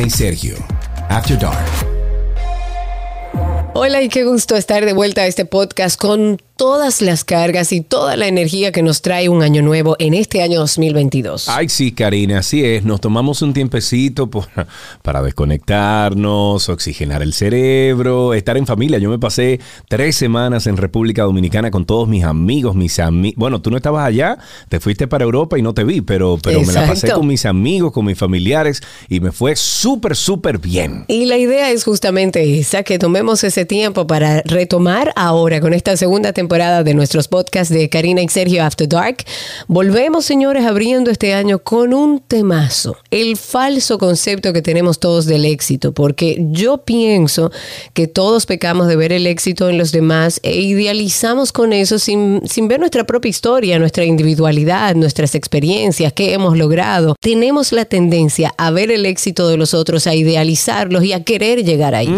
Y Sergio. After Dark. Hola y qué gusto estar de vuelta a este podcast con todas las cargas y toda la energía que nos trae un año nuevo en este año 2022. Ay, sí, Karina, así es. Nos tomamos un tiempecito para desconectarnos, oxigenar el cerebro, estar en familia. Yo me pasé tres semanas en República Dominicana con todos mis amigos, mis amigos. Bueno, tú no estabas allá, te fuiste para Europa y no te vi, pero, pero me la pasé con mis amigos, con mis familiares y me fue súper, súper bien. Y la idea es justamente esa, que tomemos ese tiempo para retomar ahora con esta segunda temporada de nuestros podcasts de Karina y Sergio After Dark. Volvemos, señores, abriendo este año con un temazo, el falso concepto que tenemos todos del éxito, porque yo pienso que todos pecamos de ver el éxito en los demás e idealizamos con eso sin, sin ver nuestra propia historia, nuestra individualidad, nuestras experiencias, qué hemos logrado. Tenemos la tendencia a ver el éxito de los otros, a idealizarlos y a querer llegar ahí.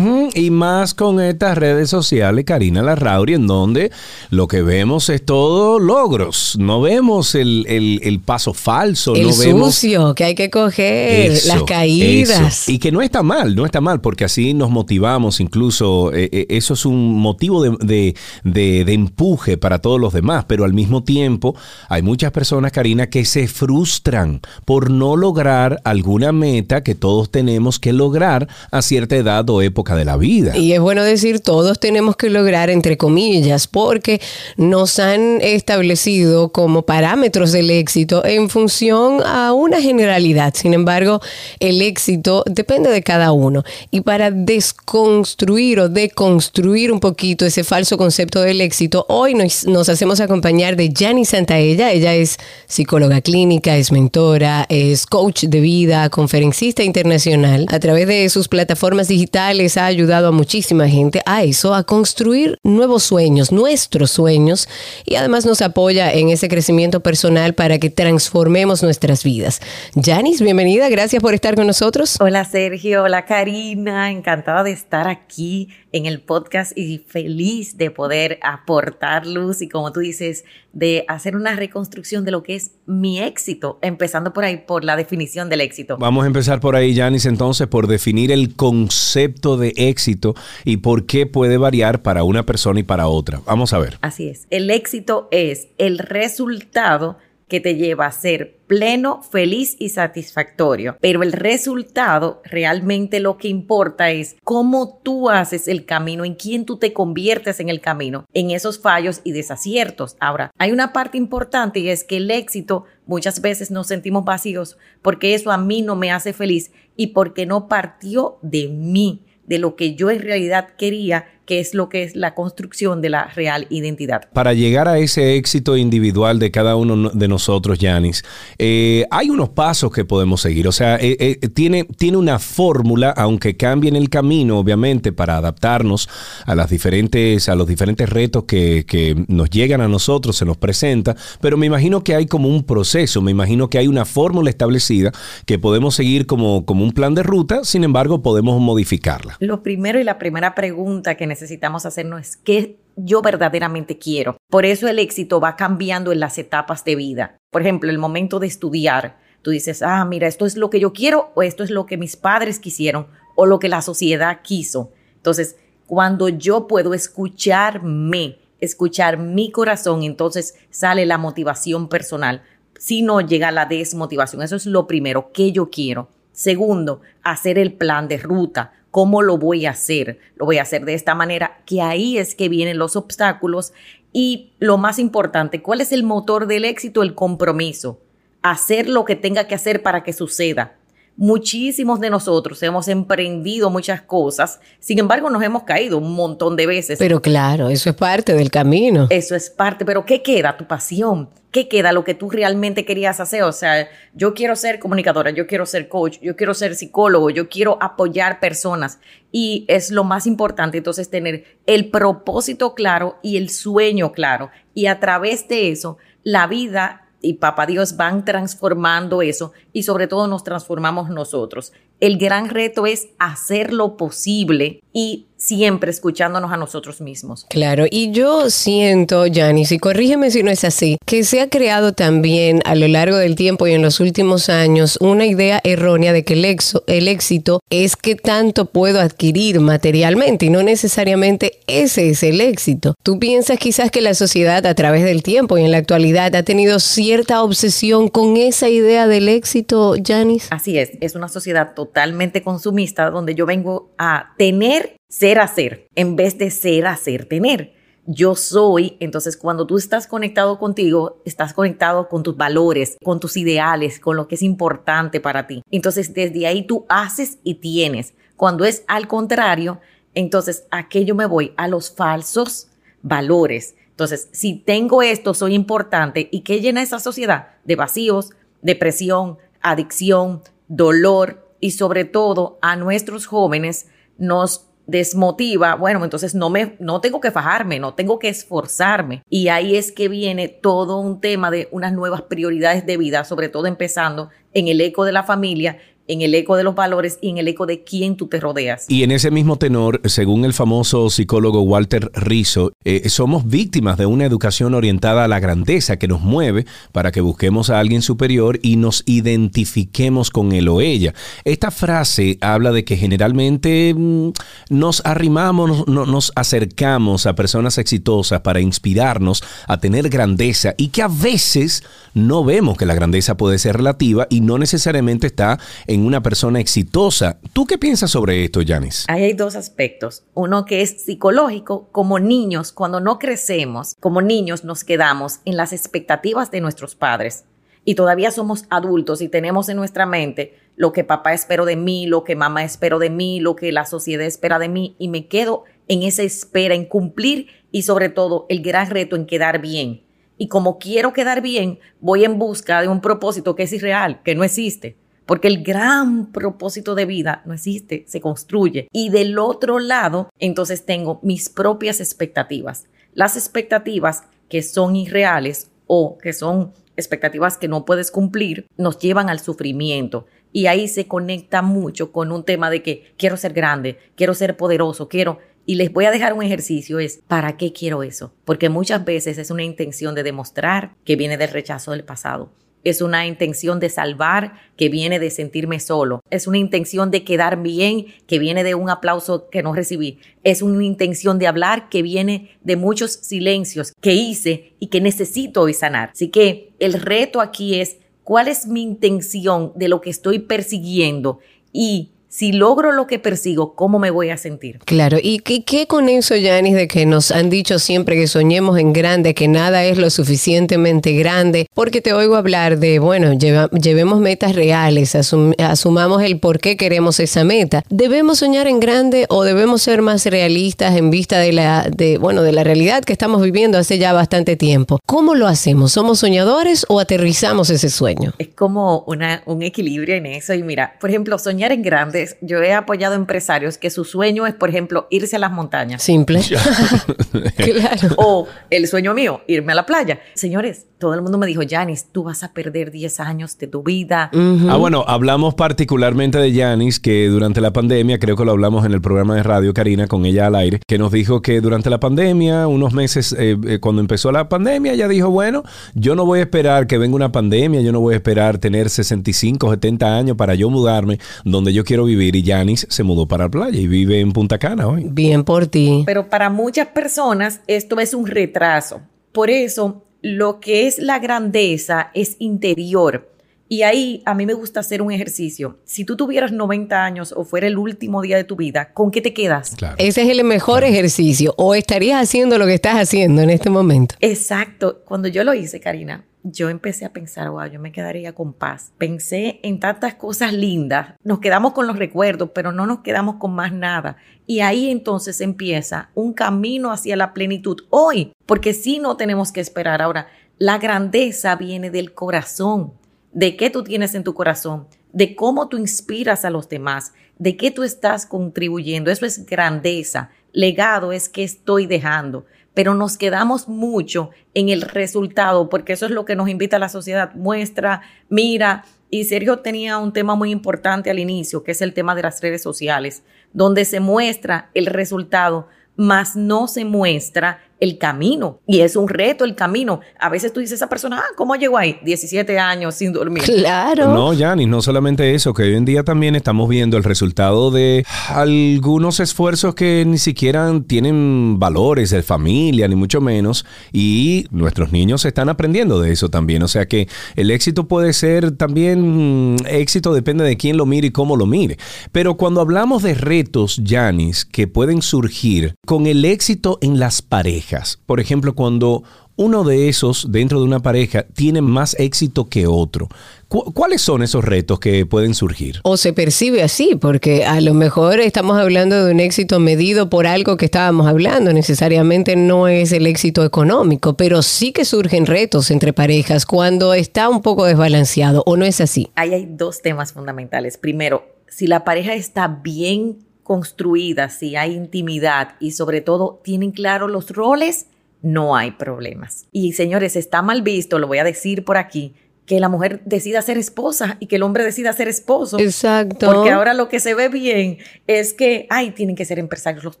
Y más con estas redes sociales, Karina Larrauri, en donde lo que vemos es todo logros. No vemos el, paso falso. El no sucio que hay que coger, las caídas. Y que no está mal, no está mal, porque así nos motivamos. Incluso eh, eh, eso es un motivo de, de, empuje para todos los demás. Pero al mismo tiempo, hay muchas personas, Karina, que se frustran por no lograr alguna meta que todos tenemos que lograr a cierta edad o época de la vida. Y es bueno decir, todos tenemos que lograr, entre comillas, por porque nos han establecido como parámetros del éxito en función a una generalidad. Sin embargo, el éxito depende de cada uno. Y para desconstruir o deconstruir un poquito ese falso concepto del éxito, hoy nos, hacemos acompañar de Jani Santaella. Ella es psicóloga clínica, es mentora, es coach de vida, conferencista internacional. A través de sus plataformas digitales ha ayudado a muchísima gente a eso, a construir nuevos sueños, nuestros sueños y además nos apoya en ese crecimiento personal para que transformemos nuestras vidas. Janice, bienvenida, gracias por estar con nosotros. Hola Sergio, hola Karina, encantada de estar aquí en el podcast y feliz de poder aportar luz y como tú dices, de hacer una reconstrucción de lo que es mi éxito, empezando por ahí, por la definición del éxito. Vamos a empezar por ahí, Janice, entonces, por definir el concepto de éxito y por qué puede variar para una persona y para otra. Vamos a ver. Así es. El éxito es el resultado que te lleva a ser pleno, feliz y satisfactorio. Pero el resultado, realmente lo que importa es cómo tú haces el camino, en quién tú te conviertes en el camino, en esos fallos y desaciertos. Ahora, hay una parte importante y es que el éxito muchas veces nos sentimos vacíos porque eso a mí no me hace feliz y porque no partió de mí, de lo que yo en realidad quería que es lo que es la construcción de la real identidad. Para llegar a ese éxito individual de cada uno de nosotros, Yanis, eh, hay unos pasos que podemos seguir. O sea, eh, eh, tiene, tiene una fórmula, aunque cambie en el camino, obviamente, para adaptarnos a las diferentes, a los diferentes retos que, que nos llegan a nosotros, se nos presenta. Pero me imagino que hay como un proceso, me imagino que hay una fórmula establecida que podemos seguir como, como un plan de ruta, sin embargo, podemos modificarla. Lo primero y la primera pregunta que necesitamos necesitamos hacernos es qué yo verdaderamente quiero. Por eso el éxito va cambiando en las etapas de vida. Por ejemplo, el momento de estudiar, tú dices, ah, mira, esto es lo que yo quiero o esto es lo que mis padres quisieron o lo que la sociedad quiso. Entonces, cuando yo puedo escucharme, escuchar mi corazón, entonces sale la motivación personal. Si no llega la desmotivación, eso es lo primero que yo quiero. Segundo, hacer el plan de ruta. ¿Cómo lo voy a hacer? Lo voy a hacer de esta manera, que ahí es que vienen los obstáculos. Y lo más importante, ¿cuál es el motor del éxito? El compromiso. Hacer lo que tenga que hacer para que suceda. Muchísimos de nosotros hemos emprendido muchas cosas, sin embargo nos hemos caído un montón de veces. Pero claro, eso es parte del camino. Eso es parte, pero ¿qué queda? Tu pasión. ¿Qué queda? Lo que tú realmente querías hacer. O sea, yo quiero ser comunicadora, yo quiero ser coach, yo quiero ser psicólogo, yo quiero apoyar personas. Y es lo más importante entonces tener el propósito claro y el sueño claro. Y a través de eso, la vida y papá Dios van transformando eso y sobre todo nos transformamos nosotros. El gran reto es hacer lo posible y siempre escuchándonos a nosotros mismos. Claro, y yo siento, Janice, y corrígeme si no es así, que se ha creado también a lo largo del tiempo y en los últimos años una idea errónea de que el, el éxito es que tanto puedo adquirir materialmente y no necesariamente ese es el éxito. ¿Tú piensas quizás que la sociedad a través del tiempo y en la actualidad ha tenido cierta obsesión con esa idea del éxito, Janice? Así es, es una sociedad totalmente consumista donde yo vengo a tener ser hacer en vez de ser hacer tener. Yo soy, entonces cuando tú estás conectado contigo, estás conectado con tus valores, con tus ideales, con lo que es importante para ti. Entonces desde ahí tú haces y tienes. Cuando es al contrario, entonces aquello me voy a los falsos valores. Entonces, si tengo esto, soy importante. ¿Y qué llena esa sociedad? De vacíos, depresión, adicción, dolor y sobre todo a nuestros jóvenes nos desmotiva, bueno, entonces no me no tengo que fajarme, no tengo que esforzarme. Y ahí es que viene todo un tema de unas nuevas prioridades de vida, sobre todo empezando en el eco de la familia en el eco de los valores y en el eco de quién tú te rodeas. Y en ese mismo tenor, según el famoso psicólogo Walter Rizzo, eh, somos víctimas de una educación orientada a la grandeza que nos mueve para que busquemos a alguien superior y nos identifiquemos con él o ella. Esta frase habla de que generalmente mm, nos arrimamos, nos acercamos a personas exitosas para inspirarnos a tener grandeza y que a veces no vemos que la grandeza puede ser relativa y no necesariamente está en una persona exitosa. ¿Tú qué piensas sobre esto, Janis? Ahí hay dos aspectos. Uno que es psicológico, como niños, cuando no crecemos, como niños nos quedamos en las expectativas de nuestros padres y todavía somos adultos y tenemos en nuestra mente lo que papá espero de mí, lo que mamá espero de mí, lo que la sociedad espera de mí y me quedo en esa espera, en cumplir y sobre todo el gran reto en quedar bien. Y como quiero quedar bien, voy en busca de un propósito que es irreal, que no existe porque el gran propósito de vida no existe, se construye. Y del otro lado, entonces tengo mis propias expectativas. Las expectativas que son irreales o que son expectativas que no puedes cumplir, nos llevan al sufrimiento. Y ahí se conecta mucho con un tema de que quiero ser grande, quiero ser poderoso, quiero... Y les voy a dejar un ejercicio, es ¿para qué quiero eso? Porque muchas veces es una intención de demostrar que viene del rechazo del pasado es una intención de salvar que viene de sentirme solo. Es una intención de quedar bien que viene de un aplauso que no recibí. Es una intención de hablar que viene de muchos silencios que hice y que necesito hoy sanar. Así que el reto aquí es cuál es mi intención de lo que estoy persiguiendo y si logro lo que persigo, ¿cómo me voy a sentir? Claro, ¿y qué, con eso, Yanis, de que nos han dicho siempre que soñemos en grande, que nada es lo suficientemente grande? Porque te oigo hablar de, bueno, llevemos metas reales, asumamos el por qué queremos esa meta. ¿Debemos soñar en grande o debemos ser más realistas en vista de la, de, bueno, de la realidad que estamos viviendo hace ya bastante tiempo? ¿Cómo lo hacemos? ¿Somos soñadores o aterrizamos ese sueño? Es como una, un equilibrio en eso. Y mira, por ejemplo, soñar en grande yo he apoyado empresarios que su sueño es, por ejemplo, irse a las montañas. Simple. claro. O el sueño mío, irme a la playa. Señores, todo el mundo me dijo, Janis, tú vas a perder 10 años de tu vida. Ah, bueno, hablamos particularmente de Janis, que durante la pandemia, creo que lo hablamos en el programa de radio, Karina, con ella al aire, que nos dijo que durante la pandemia, unos meses, eh, eh, cuando empezó la pandemia, ella dijo, bueno, yo no voy a esperar que venga una pandemia, yo no voy a esperar tener 65, 70 años para yo mudarme donde yo quiero vivir. Y Janis se mudó para la playa y vive en Punta Cana hoy. Bien por ti. Pero para muchas personas esto es un retraso. Por eso lo que es la grandeza es interior. Y ahí a mí me gusta hacer un ejercicio. Si tú tuvieras 90 años o fuera el último día de tu vida, ¿con qué te quedas? Ese es el mejor ejercicio. O estarías haciendo lo que estás haciendo en este momento. Exacto. Cuando yo lo hice, Karina, yo empecé a pensar, wow, yo me quedaría con paz. Pensé en tantas cosas lindas. Nos quedamos con los recuerdos, pero no nos quedamos con más nada. Y ahí entonces empieza un camino hacia la plenitud hoy, porque si no tenemos que esperar. Ahora, la grandeza viene del corazón. ¿De qué tú tienes en tu corazón? De cómo tú inspiras a los demás, de qué tú estás contribuyendo. Eso es grandeza. Legado es que estoy dejando pero nos quedamos mucho en el resultado, porque eso es lo que nos invita a la sociedad. Muestra, mira, Y Sergio tenía un tema muy importante al inicio, que es el tema de las redes sociales, donde se muestra el resultado, mas no se muestra el camino. Y es un reto el camino. A veces tú dices a esa persona, ah, ¿cómo llegó ahí? 17 años sin dormir. Claro. No, Yanis, no solamente eso, que hoy en día también estamos viendo el resultado de algunos esfuerzos que ni siquiera tienen valores de familia, ni mucho menos, y nuestros niños están aprendiendo de eso también. O sea que el éxito puede ser también, mm, éxito depende de quién lo mire y cómo lo mire. Pero cuando hablamos de retos, Yanis, que pueden surgir con el éxito en las parejas, por ejemplo, cuando uno de esos dentro de una pareja tiene más éxito que otro. ¿Cuáles son esos retos que pueden surgir? O se percibe así, porque a lo mejor estamos hablando de un éxito medido por algo que estábamos hablando, necesariamente no es el éxito económico, pero sí que surgen retos entre parejas cuando está un poco desbalanceado, ¿o no es así? Ahí hay dos temas fundamentales. Primero, si la pareja está bien construida, si hay intimidad y sobre todo tienen claro los roles, no hay problemas. Y señores, está mal visto, lo voy a decir por aquí, que la mujer decida ser esposa y que el hombre decida ser esposo. Exacto. Porque ahora lo que se ve bien es que, ay, tienen que ser empresarios los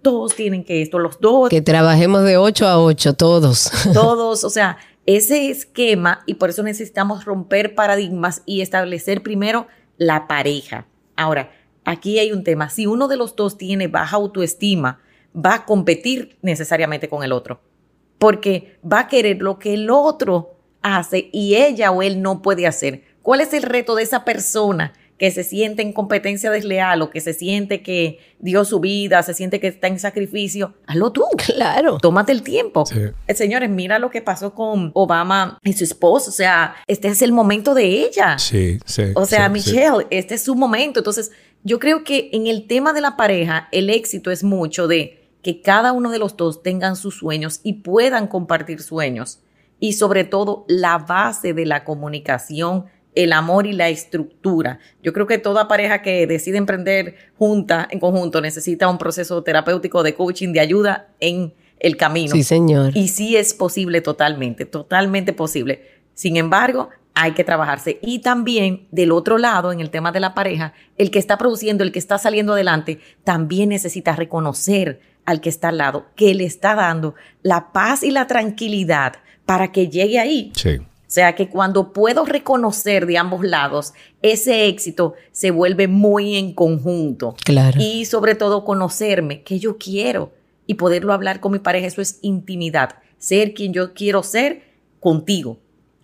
dos, tienen que esto los dos. Que trabajemos de 8 a 8, todos. Todos, o sea, ese esquema y por eso necesitamos romper paradigmas y establecer primero la pareja. Ahora, aquí hay un tema. Si uno de los dos tiene baja autoestima, va a competir necesariamente con el otro, porque va a querer lo que el otro hace y ella o él no puede hacer. ¿Cuál es el reto de esa persona que se siente en competencia desleal o que se siente que dio su vida, se siente que está en sacrificio? Hazlo tú. Claro. Tómate el tiempo. Eh, señores, mira lo que pasó con Obama y su esposo. O sea, este es el momento de ella. Sí, sí. O sea, Michelle, este es su momento. Entonces, yo creo que en el tema de la pareja, el éxito es mucho de que cada uno de los dos tengan sus sueños y puedan compartir sueños. Y sobre todo, la base de la comunicación, el amor y la estructura. Yo creo que toda pareja que decide emprender junta, en conjunto, necesita un proceso terapéutico de coaching, de ayuda en el camino. Sí, señor. Y sí es posible totalmente, totalmente posible. Sin embargo, hay que trabajarse. Y también del otro lado, en el tema de la pareja, el que está produciendo, el que está saliendo adelante, también necesita reconocer al que está al lado, que le está dando la paz y la tranquilidad para que llegue ahí. Sí. O sea que cuando puedo reconocer de ambos lados, ese éxito se vuelve muy en conjunto. Claro. Y sobre todo conocerme, que yo quiero y poderlo hablar con mi pareja, eso es intimidad. Ser quien yo quiero ser contigo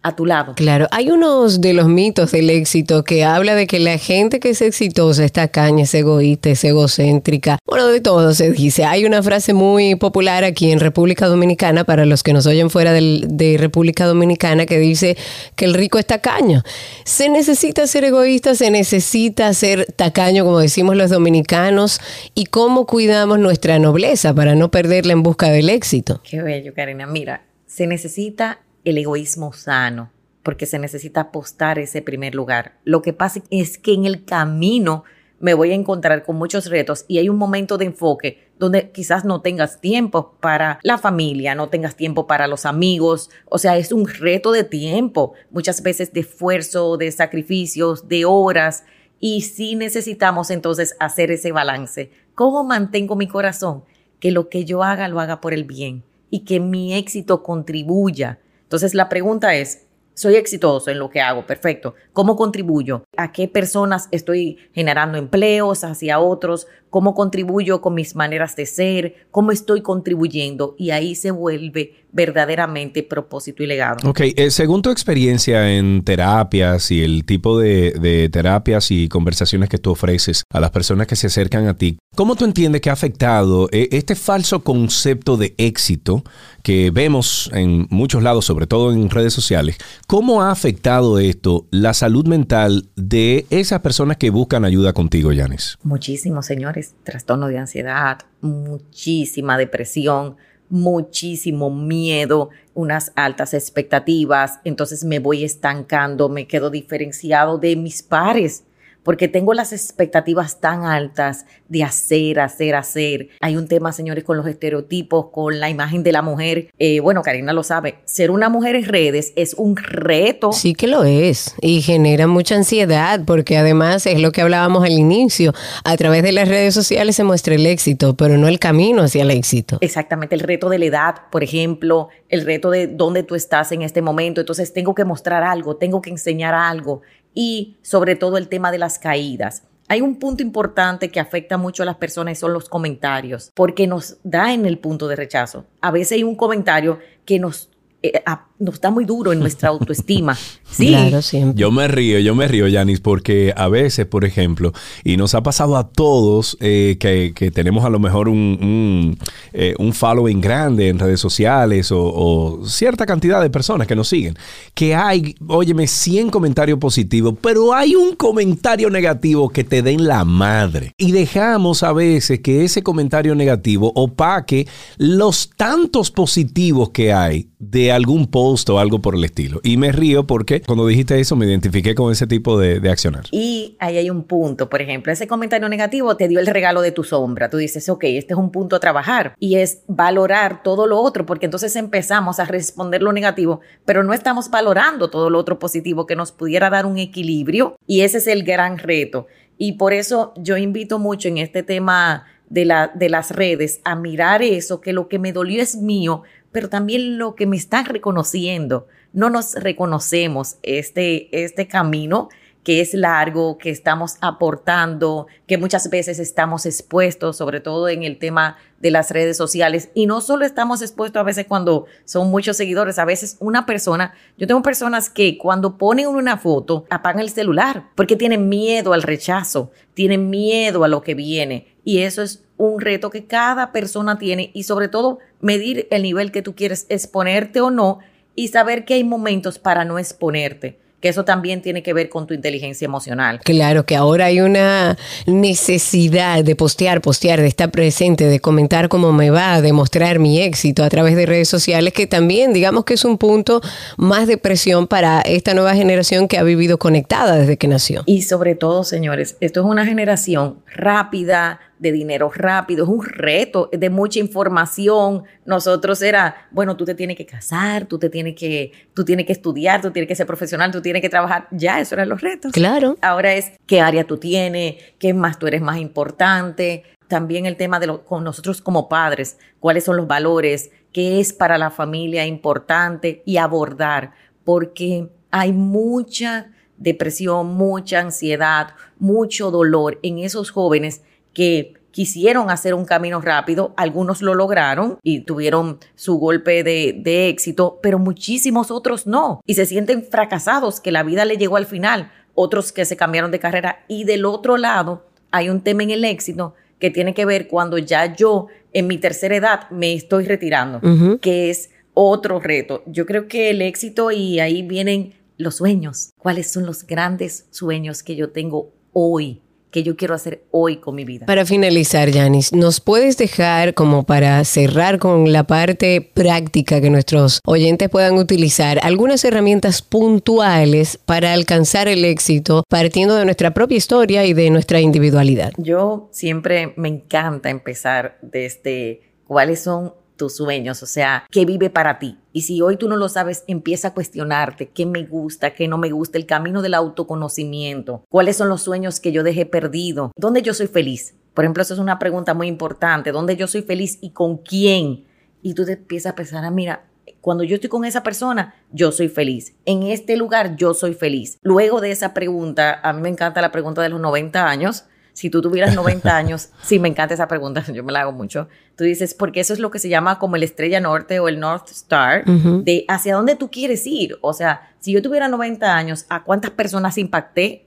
a tu lado. Claro, hay unos de los mitos del éxito que habla de que la gente que es exitosa es tacaña, es egoísta, es egocéntrica. Bueno, de todo se dice. Hay una frase muy popular aquí en República Dominicana, para los que nos oyen fuera de República Dominicana, que dice que el rico es tacaño. Se necesita ser egoísta, se necesita ser tacaño, como decimos los dominicanos, y cómo cuidamos nuestra nobleza para no perderla en busca del éxito. Qué bello, Karina. Mira, se necesita el egoísmo sano, porque se necesita apostar ese primer lugar. Lo que pasa es que en el camino me voy a encontrar con muchos retos y hay un momento de enfoque donde quizás no tengas tiempo para la familia, no tengas tiempo para los amigos, o sea, es un reto de tiempo, muchas veces de esfuerzo, de sacrificios, de horas, y sí necesitamos entonces hacer ese balance. ¿Cómo mantengo mi corazón? Que lo que yo haga lo haga por el bien y que mi éxito contribuya entonces la pregunta es, soy exitoso en lo que hago, perfecto. ¿Cómo contribuyo? ¿A qué personas estoy generando empleos hacia otros? ¿Cómo contribuyo con mis maneras de ser? ¿Cómo estoy contribuyendo? Y ahí se vuelve verdaderamente propósito y legado. Ok, eh, según tu experiencia en terapias y el tipo de, de terapias y conversaciones que tú ofreces a las personas que se acercan a ti, ¿Cómo tú entiendes que ha afectado eh, este falso concepto de éxito que vemos en muchos lados, sobre todo en redes sociales? ¿Cómo ha afectado esto la salud mental de esas personas que buscan ayuda contigo, Yanis? Muchísimo, señores. Trastorno de ansiedad, muchísima depresión, muchísimo miedo, unas altas expectativas. Entonces me voy estancando, me quedo diferenciado de mis pares porque tengo las expectativas tan altas de hacer, hacer, hacer. Hay un tema, señores, con los estereotipos, con la imagen de la mujer. Eh, bueno, Karina lo sabe, ser una mujer en redes es un reto. Sí que lo es y genera mucha ansiedad porque además es lo que hablábamos al inicio. A través de las redes sociales se muestra el éxito, pero no el camino hacia el éxito. Exactamente, el reto de la edad, por ejemplo, el reto de dónde tú estás en este momento. Entonces tengo que mostrar algo, tengo que enseñar algo y sobre todo el tema de las caídas. Hay un punto importante que afecta mucho a las personas son los comentarios, porque nos da en el punto de rechazo. A veces hay un comentario que nos eh, nos está muy duro en nuestra autoestima. Sí. Claro, siempre. Yo me río, yo me río, Yanis, porque a veces, por ejemplo, y nos ha pasado a todos eh, que, tenemos a lo mejor un, eh, un, following grande en redes sociales o, cierta cantidad de personas que nos siguen, que hay, óyeme, 100 comentarios positivos, pero hay un comentario negativo que te den la madre. Y dejamos a veces que ese comentario negativo opaque los tantos positivos que hay de algún post o algo por el estilo. Y me río porque cuando dijiste eso me identifiqué con ese tipo de, de accionar. Y ahí hay un punto, por ejemplo, ese comentario negativo te dio el regalo de tu sombra. Tú dices, ok, este es un punto a trabajar y es valorar todo lo otro, porque entonces empezamos a responder lo negativo, pero no estamos valorando todo lo otro positivo que nos pudiera dar un equilibrio y ese es el gran reto. Y por eso yo invito mucho en este tema de, la, de las redes a mirar eso, que lo que me dolió es mío, pero también lo que me están reconociendo. No nos reconocemos este, este camino que es largo, que estamos aportando, que muchas veces estamos expuestos, sobre todo en el tema de las redes sociales. Y no solo estamos expuestos a veces cuando son muchos seguidores, a veces una persona, yo tengo personas que cuando ponen una foto apagan el celular porque tienen miedo al rechazo, tienen miedo a lo que viene. Y eso es un reto que cada persona tiene y sobre todo medir el nivel que tú quieres exponerte o no y saber que hay momentos para no exponerte que eso también tiene que ver con tu inteligencia emocional. Claro, que ahora hay una necesidad de postear, postear, de estar presente, de comentar cómo me va, de mostrar mi éxito a través de redes sociales, que también digamos que es un punto más de presión para esta nueva generación que ha vivido conectada desde que nació. Y sobre todo, señores, esto es una generación rápida, de dinero rápido, es un reto de mucha información. Nosotros era, bueno, tú te tienes que casar, tú te tienes que, tú tienes que estudiar, tú tienes que ser profesional, tú tienes que trabajar. Ya, eso eran los retos. Claro. Ahora es qué área tú tienes, qué más tú eres más importante. También el tema de lo, con nosotros como padres, cuáles son los valores, qué es para la familia importante y abordar, porque hay mucha depresión, mucha ansiedad, mucho dolor en esos jóvenes que quisieron hacer un camino rápido, algunos lo lograron y tuvieron su golpe de, éxito, pero muchísimos otros no, y se sienten fracasados, que la vida le llegó al final, otros que se cambiaron de carrera, y del otro lado hay un tema en el éxito que tiene que ver cuando ya yo en mi tercera edad me estoy retirando, que es otro reto. Yo creo que el éxito y ahí vienen los sueños. ¿Cuáles son los grandes sueños que yo tengo hoy? Que yo quiero hacer hoy con mi vida. Para finalizar, Yanis, ¿nos puedes dejar como para cerrar con la parte práctica que nuestros oyentes puedan utilizar algunas herramientas puntuales para alcanzar el éxito partiendo de nuestra propia historia y de nuestra individualidad? Yo siempre me encanta empezar desde cuáles son tus sueños, o sea, qué vive para ti. Y si hoy tú no lo sabes, empieza a cuestionarte qué me gusta, qué no me gusta, el camino del autoconocimiento, cuáles son los sueños que yo dejé perdido, dónde yo soy feliz. Por ejemplo, eso es una pregunta muy importante, ¿dónde yo soy feliz y con quién? Y tú te empiezas a pensar, ah, mira, cuando yo estoy con esa persona, yo soy feliz. En este lugar, yo soy feliz. Luego de esa pregunta, a mí me encanta la pregunta de los 90 años, si tú tuvieras 90 años, sí, me encanta esa pregunta, yo me la hago mucho. Tú dices, porque eso es lo que se llama como el estrella norte o el North Star, de hacia dónde tú quieres ir. O sea, si yo tuviera 90 años, ¿a cuántas personas impacté?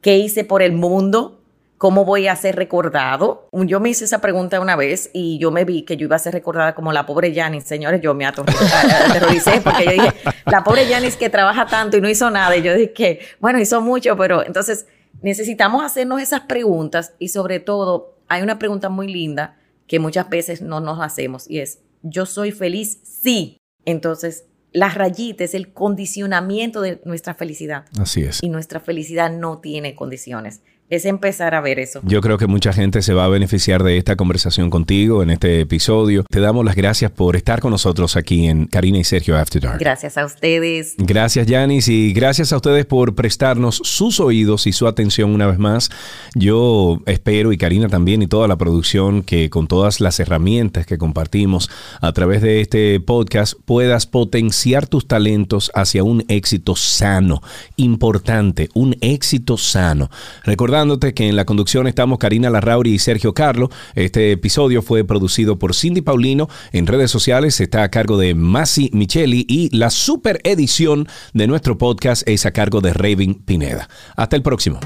¿Qué hice por el mundo? ¿Cómo voy a ser recordado? Yo me hice esa pregunta una vez y yo me vi que yo iba a ser recordada como la pobre Janis. Señores, yo me aterroricé porque yo dije, la pobre Janis que trabaja tanto y no hizo nada. Y yo dije, bueno, hizo mucho, pero entonces necesitamos hacernos esas preguntas y sobre todo hay una pregunta muy linda que muchas veces no nos hacemos y es, ¿yo soy feliz? Sí. Entonces, la rayita es el condicionamiento de nuestra felicidad. Así es. Y nuestra felicidad no tiene condiciones. Es empezar a ver eso. Yo creo que mucha gente se va a beneficiar de esta conversación contigo en este episodio. Te damos las gracias por estar con nosotros aquí en Karina y Sergio After Dark. Gracias a ustedes. Gracias, Yanis, y gracias a ustedes por prestarnos sus oídos y su atención una vez más. Yo espero, y Karina también, y toda la producción, que con todas las herramientas que compartimos a través de este podcast puedas potenciar tus talentos hacia un éxito sano, importante, un éxito sano. Recuerda Recordándote que en la conducción estamos Karina Larrauri y Sergio Carlo. Este episodio fue producido por Cindy Paulino. En redes sociales está a cargo de Masi Micheli y la super edición de nuestro podcast es a cargo de Raven Pineda. Hasta el próximo.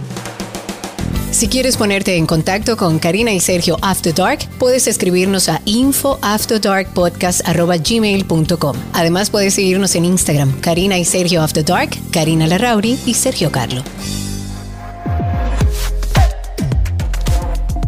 Si quieres ponerte en contacto con Karina y Sergio After Dark, puedes escribirnos a infoafterdarkpodcast.gmail.com. Además, puedes seguirnos en Instagram, Karina y Sergio After Dark, Karina Larrauri y Sergio Carlo.